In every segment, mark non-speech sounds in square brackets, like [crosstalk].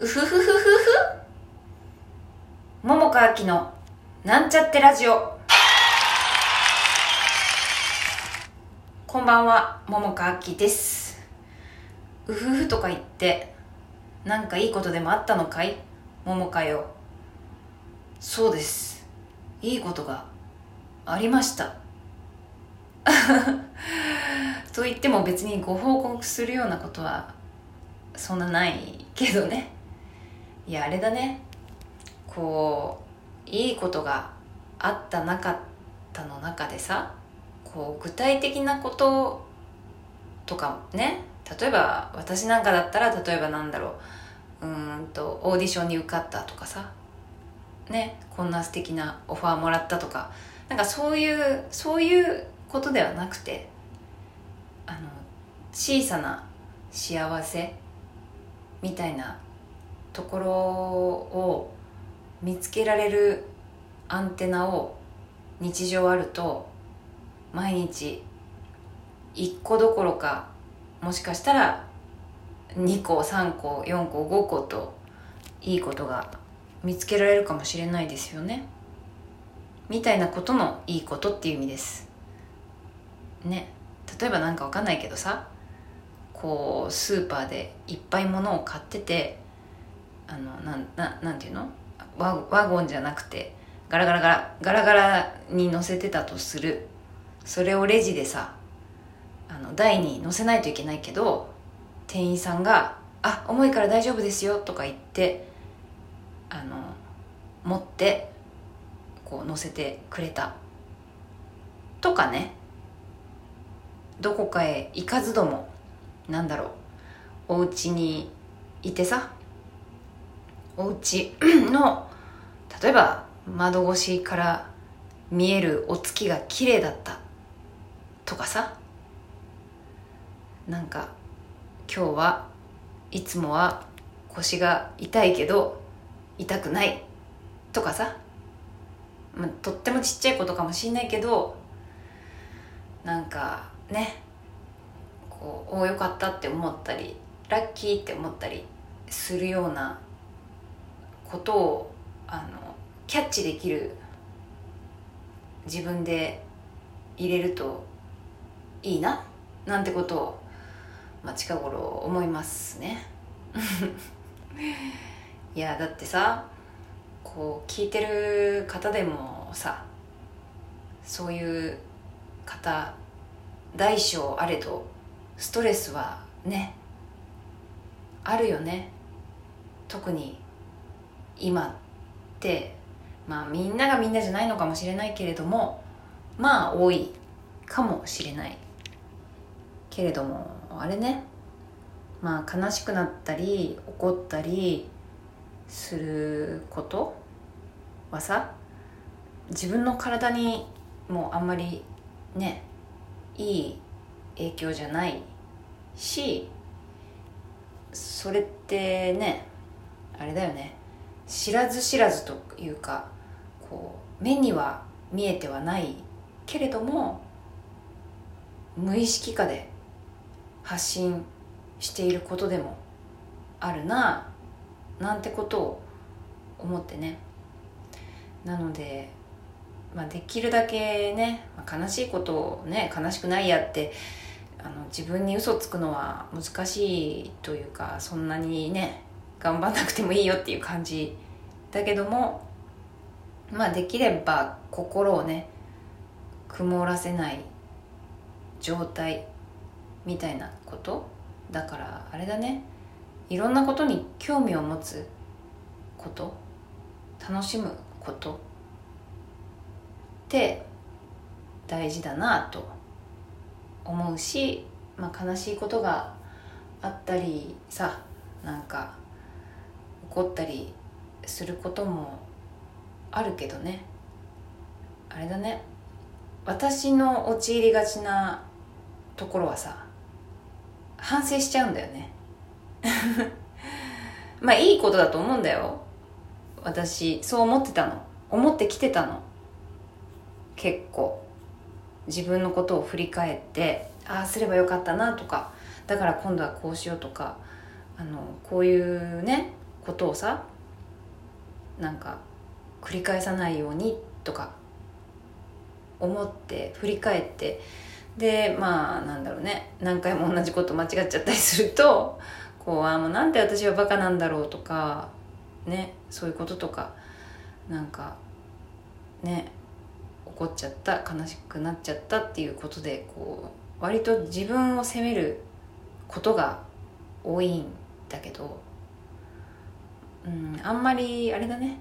うふふふふふ。桃佳明のなんちゃってラジオ。こんばんは桃佳明です。うふふとか言ってなんかいいことでもあったのかい？桃佳よ。そうです。いいことがありました。[laughs] と言っても別にご報告するようなことはそんなないけどね。いやあれだね。こういいことがあったなかったの中でさこう具体的なこととかね例えば私なんかだったら例えばなんだろう。うんとオーディションに受かったとかさ。ねこんな素敵なオファーもらったとか。なんかそういうそういうことではなくてあの小さな幸せみたいなところを見つけられるアンテナを日常あると毎日1個どころかもしかしたら2個3個4個5個といいことが見つけられるかもしれないですよね。みたいなことのいいことっていう意味です。ね。例えば何か分かんないけどさこうスーパーでいっぱい物を買っててあのなんななんていうの？ワワゴンじゃなくてガラガラガラガラガラに乗せてたとする。それをレジでさあの台に乗せないといけないけど店員さんが「あ重いから大丈夫ですよ」とか言ってあの持ってこう乗せてくれた。とかね。どこかへ行かずともなんだろう。お家にいてさお家 [clears throat] の例えば窓越しから見えるお月が綺麗だったとかさ。なんか今日はいつもは腰が痛いけど痛くないとかさ、まあ、とってもちっちゃいことかもしんないけどなんかね。こうおよかったって思ったりラッキーって思ったりするようなことをあのキャッチできる自分で入れるといいななんてことを、まあ、近頃思いますね。[laughs] いやだってさこう聞いてる方でもさそういう方大小あれどストレスはねあるよね。特に今ってまあみんながみんなじゃないのかもしれないけれどもまあ多いかもしれないけれどもあれね。まあ悲しくなったり怒ったりすること？はさ自分の体にもあんまりねいい影響じゃないしそれってねあれだよね。知らず知らずというかこう目には見えてはないけれども無意識下で発信していることでもあるななんてことを思ってね。なので、まあ、できるだけね、まあ、悲しいことをね悲しくないやってあの自分に嘘つくのは難しいというかそんなにね頑張んなくてもいいよっていう感じだけどもまあできれば心をね曇らせない状態みたいなことだからあれだね。いろんなことに興味を持つこと。楽しむことって大事だなと思うし、まあ、悲しいことがあったりさなんか怒ったりすることもあるけどね。あれだね。私の陥りがちなところはさ反省しちゃうんだよね。[laughs] まあいいことだと思うんだよ。私そう思ってたの。思ってきてたの。結構。自分のことを振り返ってああすればよかったなとか。だから今度はこうしようとか。あのこういうねことをさなんか繰り返さないようにとか思って振り返ってでまあなんだろうね何回も同じこと間違っちゃったりするとこうあもうなんで私はバカなんだろうとかねそういうこととかなんかね怒っちゃった悲しくなっちゃったっていうことでこう割と自分を責めることが多いんだけど、うん、あんまりあれだね。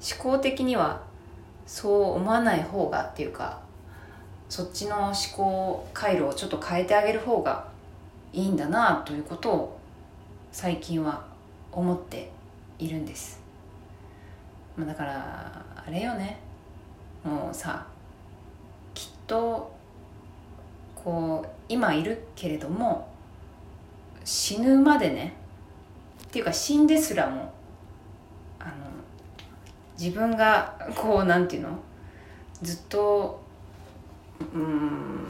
思考的にはそう思わない方がっていうかそっちの思考回路をちょっと変えてあげる方がいいんだなということを最近は思っているんです、まあ、だからあれよね。もうさきっとこう今いるけれども死ぬまでね。っていうか死んですらもあの自分がこうなんていうの？ずっとうん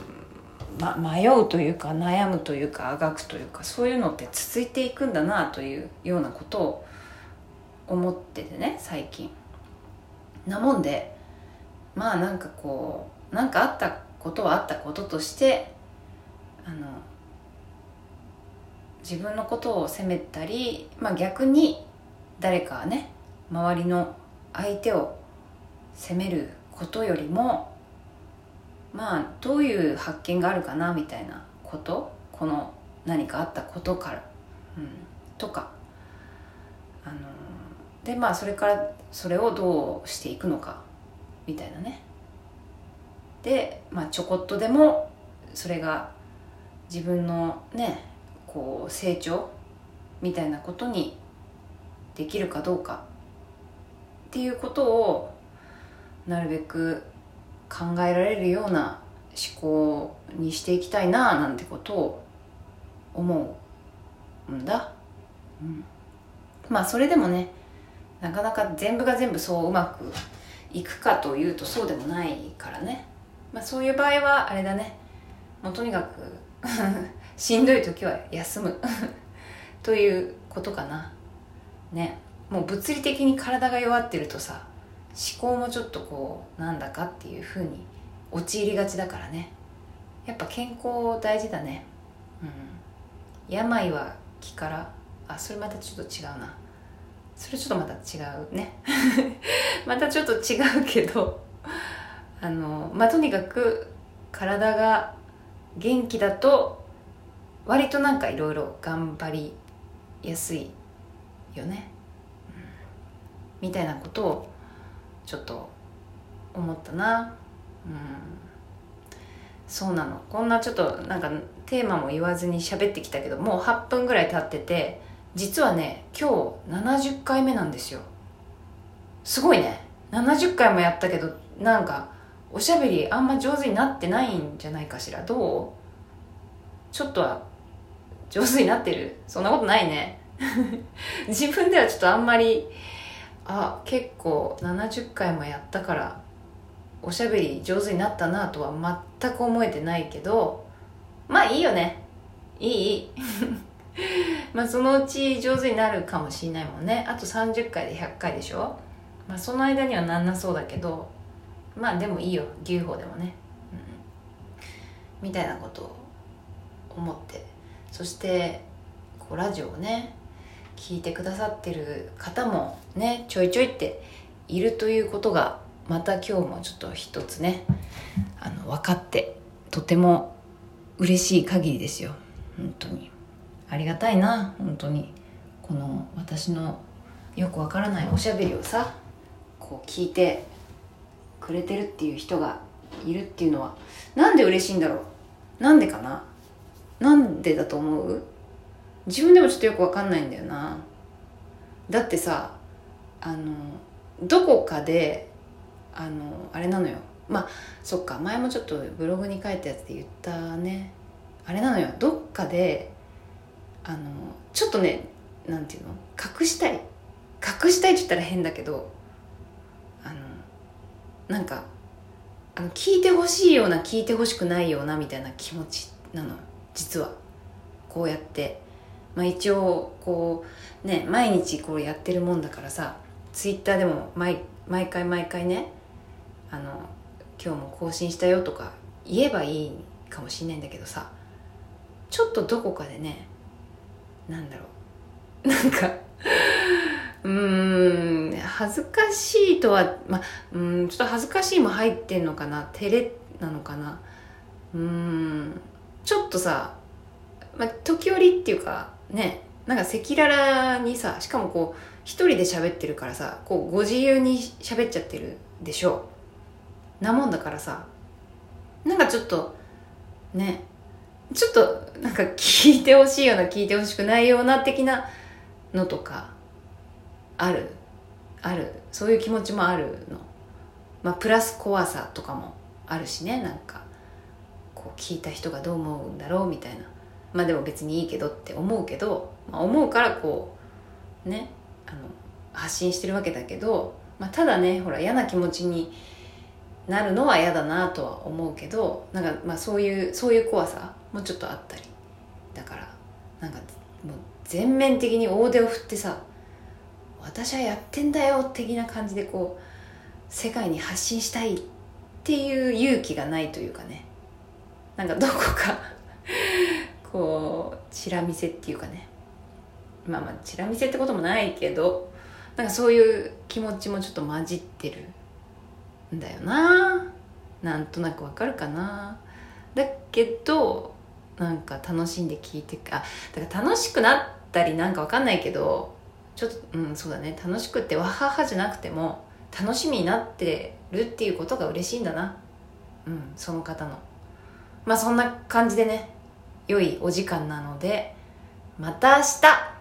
ま、迷うというか悩むというかあがくというかそういうのって続いていくんだなというようなことを思っててね最近。なもんでまあなんかこう何かあったことはあったこととしてあの自分のことを責めたり、まあ、逆に誰かはね周りの相手を責めることよりもまあどういう発見があるかなみたいなことこの何かあったことから、うん、とか。あのでまあそれからそれをどうしていくのかみたいなね。で、まあ、ちょこっとでもそれが自分のねこう成長みたいなことにできるかどうか。っていうことをなるべく考えられるような思考にしていきたいななんてことを思うんだ、うん、まあそれでもねなかなか全部が全部そううまくいくかというとそうでもないからね、まあ、そういう場合はあれだね。もうとにかく [laughs] しんどい時は休む。[laughs] ということかな。ね。もう物理的に体が弱ってるとさ思考もちょっとこうなんだかっていうふうに陥りがちだからね。やっぱ健康大事だね。うん。病は気からあそれまたちょっと違うな。それちょっとまた違うね。[laughs] またちょっと違うけどあのまあとにかく体が元気だと割となんかいろいろ頑張りやすいよね、みたいなことをちょっと思ったな。うん。そうなの。こんなちょっとなんかテーマも言わずに喋ってきたけどもう8分ぐらい経ってて実はね今日70回目なんですよ。すごいね。70回もやったけどなんかおしゃべりあんま上手になってないんじゃないかしら。どう？ちょっとは上手になってる？そんなことないね。[laughs] 自分ではちょっとあんまりあ結構70回もやったからおしゃべり上手になったなとは全く思えてないけどまあいいよね。いい。い [laughs] いまあそのうち上手になるかもしれないもんね。あと30回で100回でしょ。まあその間にはなんなそうだけどまあでもいいよ。牛歩でもね、うん、みたいなことを思って。そしてこうラジオをね聞いてくださってる方もねちょいちょいっているということがまた今日もちょっと一つねあの分かってとても嬉しい限りですよ。本当に。ありがたいな本当に。この私のよくわからないおしゃべりをさこう聞いてくれてるっていう人がいるっていうのはなんで嬉しいんだろう？なんでかな？なんでだと思う？自分でもちょっとよくわかんないんだよな。だってさあのどこかであのあれなのよ。まあそっか前もちょっとブログに書いたやつで言ったね。あれなのよ。どっかであのちょっとねなんていうの？隠したい。隠したいって言ったら変だけどあのなんかあの聞いてほしいような聞いてほしくないようなみたいな気持ちなの。実は。こうやって。まあ、一応こうね毎日こうやってるもんだからさツイッターでも毎毎回毎回ねあの今日も更新したよとか言えばいいかもしんないんだけどさちょっとどこかでねなんだろう [laughs] なんかうーん恥ずかしいとはまあうんちょっと恥ずかしいも入ってんのかな照れなのかなうんちょっとさ、まあ、時折っていうかねなんか赤裸々にさしかもこう一人で喋ってるからさこうご自由に喋っちゃってるでしょ。うなもんだからさ。なんかちょっとねちょっとなんか聞いてほしいような聞いてほしくないような的なのとかある？ある？そういう気持ちもあるの？まあプラス怖さとかもあるしねなんかこう聞いた人がどう思うんだろうみたいな。まあでも別にいいけどって思うけど、まあ、思うからこうねあの発信してるわけだけど、まあ、ただねほら嫌な気持ちになるのは嫌だなとは思うけどなんかまあそういうそういう怖さもちょっとあったりだからなんかもう全面的に大手を振ってさ私はやってんだよ的な感じでこう世界に発信したいっていう勇気がないというかね。なんかどこかこうチラ見せっていうかね。まあまあチラ見せってこともないけどなんかそういう気持ちもちょっと混じってるんだよな。なんとなくわかるかな。だけどなんか楽しんで聞いてあだから楽しくなったりなんかわかんないけどちょっとうんそうだね。楽しくってわははじゃなくても楽しみになってるっていうことが嬉しいんだな。うんその方の。まあそんな感じでね。良いお時間なのでまた明日。